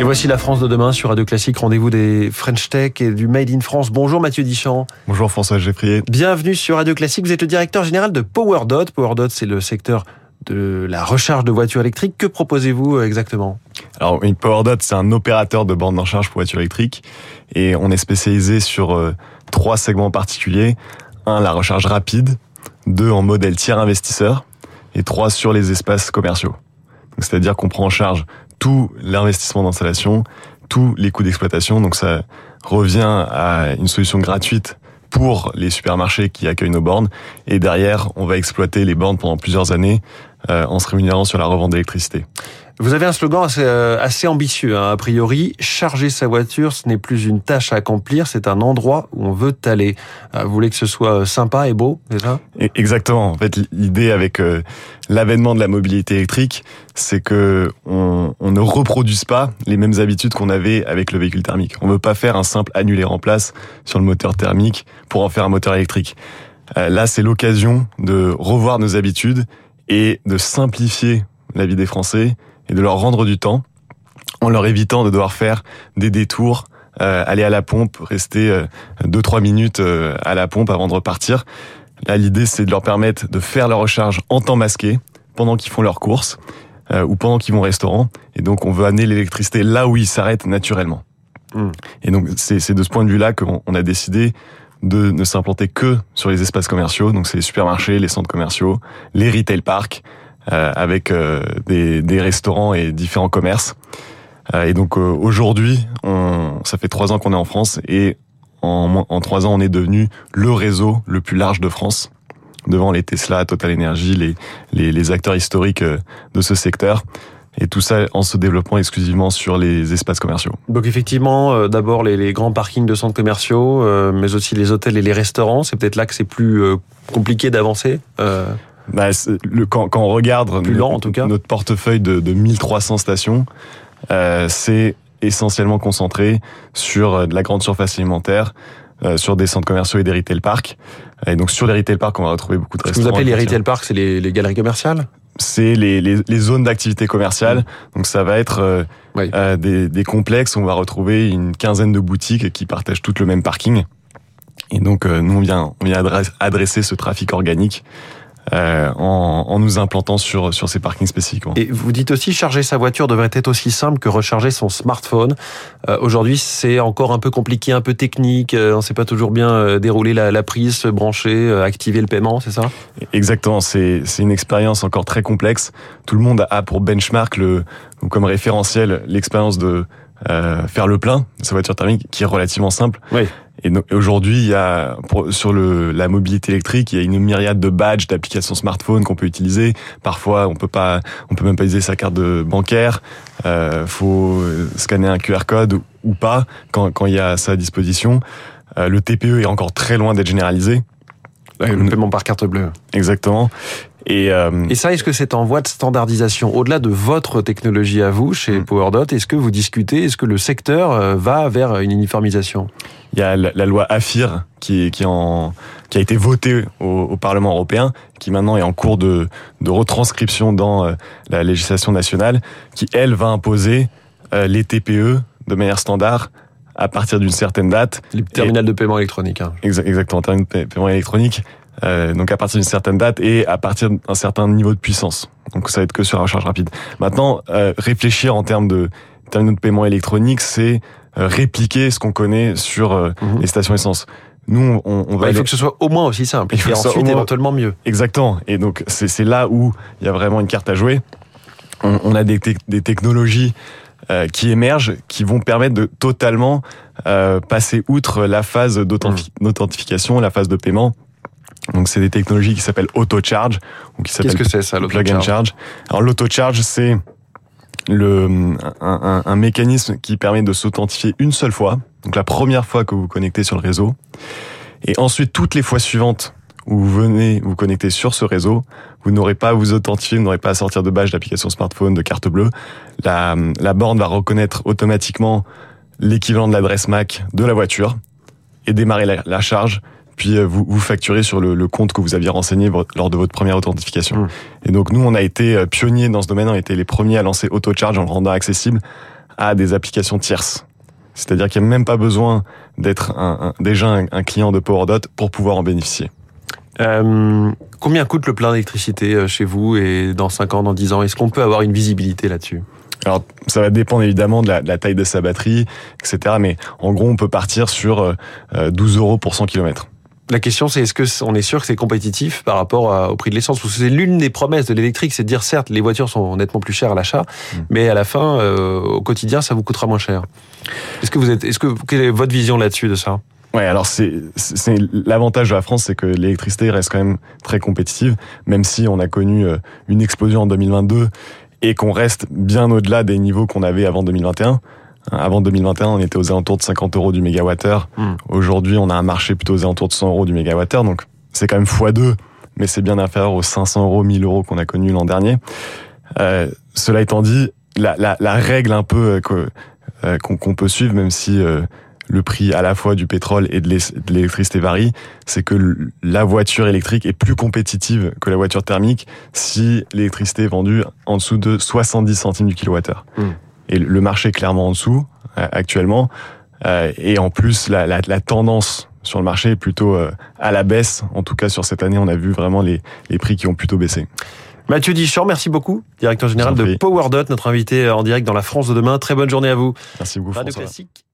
Et voici la France de demain sur Radio Classique. Rendez-vous des French Tech et du Made in France. Bonjour Mathieu Dichamp. Bonjour François Geffrier. Bienvenue sur Radio Classique. Vous êtes le directeur général de PowerDot. PowerDot, c'est le secteur de la recharge de voitures électriques. Que proposez-vous euh, exactement? Alors, PowerDot, c'est un opérateur de bornes de recharge pour voitures électriques. Et on est spécialisé sur euh, trois segments particuliers. Un, la recharge rapide. Deux, en modèle tiers investisseur. Et trois, sur les espaces commerciaux. C'est-à-dire qu'on prend en charge tout l'investissement d'installation, tous les coûts d'exploitation. Donc ça revient à une solution gratuite pour les supermarchés qui accueillent nos bornes. Et derrière, on va exploiter les bornes pendant plusieurs années euh, en se rémunérant sur la revente d'électricité. Vous avez un slogan assez, euh, assez ambitieux, hein. a priori. Charger sa voiture, ce n'est plus une tâche à accomplir, c'est un endroit où on veut aller. Euh, vous voulez que ce soit sympa et beau, c'est ça? Exactement. En fait, l'idée avec euh, l'avènement de la mobilité électrique, c'est que on, ne reproduise pas les mêmes habitudes qu'on avait avec le véhicule thermique. On veut pas faire un simple annuler en place sur le moteur thermique pour en faire un moteur électrique. là, c'est l'occasion de revoir nos habitudes et de simplifier la vie des Français et de leur rendre du temps en leur évitant de devoir faire des détours, euh, aller à la pompe, rester euh, deux trois minutes euh, à la pompe avant de repartir. Là, l'idée c'est de leur permettre de faire leur recharge en temps masqué pendant qu'ils font leurs courses euh, ou pendant qu'ils vont au restaurant. Et donc, on veut amener l'électricité là où ils s'arrêtent naturellement. Mmh. Et donc, c'est de ce point de vue-là qu'on a décidé de ne s'implanter que sur les espaces commerciaux. Donc, c'est les supermarchés, les centres commerciaux, les retail parks, avec euh, des, des, restaurants et différents commerces. Euh, et donc aujourd'hui, ça fait trois ans qu'on est en France et en, en trois ans, on est devenu le réseau le plus large de France devant les Tesla, Total Energy, les, les, les, acteurs historiques de ce secteur. Et tout ça en se développant exclusivement sur les espaces commerciaux. Donc effectivement, d'abord les, les, grands parkings de centres commerciaux, mais aussi les hôtels et les restaurants. C'est peut-être là que c'est plus compliqué d'avancer. Bah, le, quand, quand, on regarde Plus lent, en tout cas. notre portefeuille de, de 1300 stations, euh, c'est essentiellement concentré sur euh, de la grande surface alimentaire, euh, sur des centres commerciaux et des retail parks. Et donc sur les retail parks, on va retrouver beaucoup de Ce que vous appelez les retail parks, c'est les, les, galeries commerciales? C'est les, les, les, zones d'activité commerciale. Mmh. Donc ça va être euh, oui. euh, des, des, complexes où on va retrouver une quinzaine de boutiques qui partagent toutes le même parking. Et donc euh, nous, on vient, on vient adresser ce trafic organique euh, en, en, nous implantant sur sur ces parkings spécifiquement. Et vous dites aussi charger sa voiture devrait être aussi simple que recharger son smartphone. Euh, Aujourd'hui, c'est encore un peu compliqué, un peu technique. Euh, on ne sait pas toujours bien dérouler la, la, prise, se brancher, activer le paiement, c'est ça? Exactement. C'est c'est une expérience encore très complexe. Tout le monde a pour benchmark le ou comme référentiel l'expérience de euh, faire le plein de sa voiture thermique, qui est relativement simple. Oui. Et, et aujourd'hui, il y a pour, sur le, la mobilité électrique, il y a une myriade de badges, d'applications smartphone qu'on peut utiliser. Parfois, on peut pas, on peut même pas utiliser sa carte de bancaire. Euh, faut scanner un QR code ou pas quand, quand il y a ça à disposition. Euh, le TPE est encore très loin d'être généralisé. Le paiement par carte bleue. Exactement. Et, euh, et ça, est-ce que c'est en voie de standardisation Au-delà de votre technologie à vous, chez mmh. PowerDot, est-ce que vous discutez, est-ce que le secteur euh, va vers une uniformisation? Il y a la, la loi AFIR qui, qui, en, qui a été votée au, au, Parlement européen, qui maintenant est en cours de, de retranscription dans euh, la législation nationale, qui, elle, va imposer euh, les TPE de manière standard à partir d'une certaine date. Les terminales de paiement électronique. Hein. Exactement, terminal de paiement électronique. Euh, donc à partir d'une certaine date et à partir d'un certain niveau de puissance. Donc ça va être que sur la recharge rapide. Maintenant, euh, réfléchir en termes de terminaux de paiement électronique, c'est euh, répliquer ce qu'on connaît sur mm -hmm. les stations essence. Nous, on, on va. Bah, il faut que ce soit au moins aussi simple. Il faut et ensuite moins... éventuellement mieux. Exactement. Et donc c'est là où il y a vraiment une carte à jouer. On, on a des, te des technologies euh, qui émergent, qui vont permettre de totalement euh, passer outre la phase d'authentification, mmh. la phase de paiement. Donc c'est des technologies qui s'appellent auto-charge ou qui s'appellent Qu'est-ce que c'est ça plug and charge? Alors l'auto-charge c'est le un, un, un, mécanisme qui permet de s'authentifier une seule fois, donc la première fois que vous vous connectez sur le réseau, et ensuite toutes les fois suivantes où vous venez vous connecter sur ce réseau, vous n'aurez pas à vous authentifier, vous n'aurez pas à sortir de badge d'application smartphone, de carte bleue. La, la borne va reconnaître automatiquement l'équivalent de l'adresse MAC de la voiture et démarrer la, la charge puis euh, vous, vous facturez sur le, le, compte que vous aviez renseigné lors de votre première authentification. Mmh. Et donc nous, on a été euh, pionniers dans ce domaine, on a été les premiers à lancer AutoCharge en le rendant accessible à des applications tierces. C'est-à-dire qu'il n'y a même pas besoin d'être un, déjà un, client de PowerDot pour pouvoir en bénéficier. Euh, combien coûte le plein d'électricité euh, chez vous et dans 5 ans, dans 10 ans? Est-ce qu'on peut avoir une visibilité là-dessus? Alors, ça va dépendre évidemment de la, de la, taille de sa batterie, etc. Mais en gros, on peut partir sur 12 euros pour 100 km. La question, c'est est-ce que on est sûr que c'est compétitif par rapport au prix de l'essence? Parce que c'est l'une des promesses de l'électrique, c'est de dire certes, les voitures sont nettement plus chères à l'achat, mm. mais à la fin, euh, au quotidien, ça vous coûtera moins cher. Est-ce que vous êtes, est-ce que quelle est votre vision là-dessus de ça? Ouais, alors c'est c'est l'avantage de la France, c'est que l'électricité reste quand même très compétitive, même si on a connu euh, une explosion en 2022 et qu'on reste bien au-delà des niveaux qu'on avait avant 2021. Avant 2021, on était aux alentours de 50 euros du mégawattheure. Hmm. Aujourd'hui, on a un marché plutôt aux alentours de 100 euros du mégawattheure. Donc, c'est quand même x2, mais c'est bien inférieur aux 500 euros, 1000 euros qu'on a connus l'an dernier. Euh, cela étant dit, la, la, la règle un peu euh, euh, qu'on peut suivre, même si euh, le prix à la fois du pétrole et de l'électricité varie, c'est que la voiture électrique est plus compétitive que la voiture thermique si l'électricité est vendue en dessous de 70 centimes du kilowattheure. Hmm. Et le marché est clairement en dessous euh, actuellement. Euh, et en plus, la, la, la, tendance sur le marché est plutôt euh, à la baisse. En tout cas, sur cette année, on a vu vraiment les, les prix qui ont plutôt baissé. Mathieu Dichor, merci beaucoup, directeur général de PowerDot, notre invité en direct dans la France de demain. Très bonne journée à vous. Merci beaucoup. Radio Classique.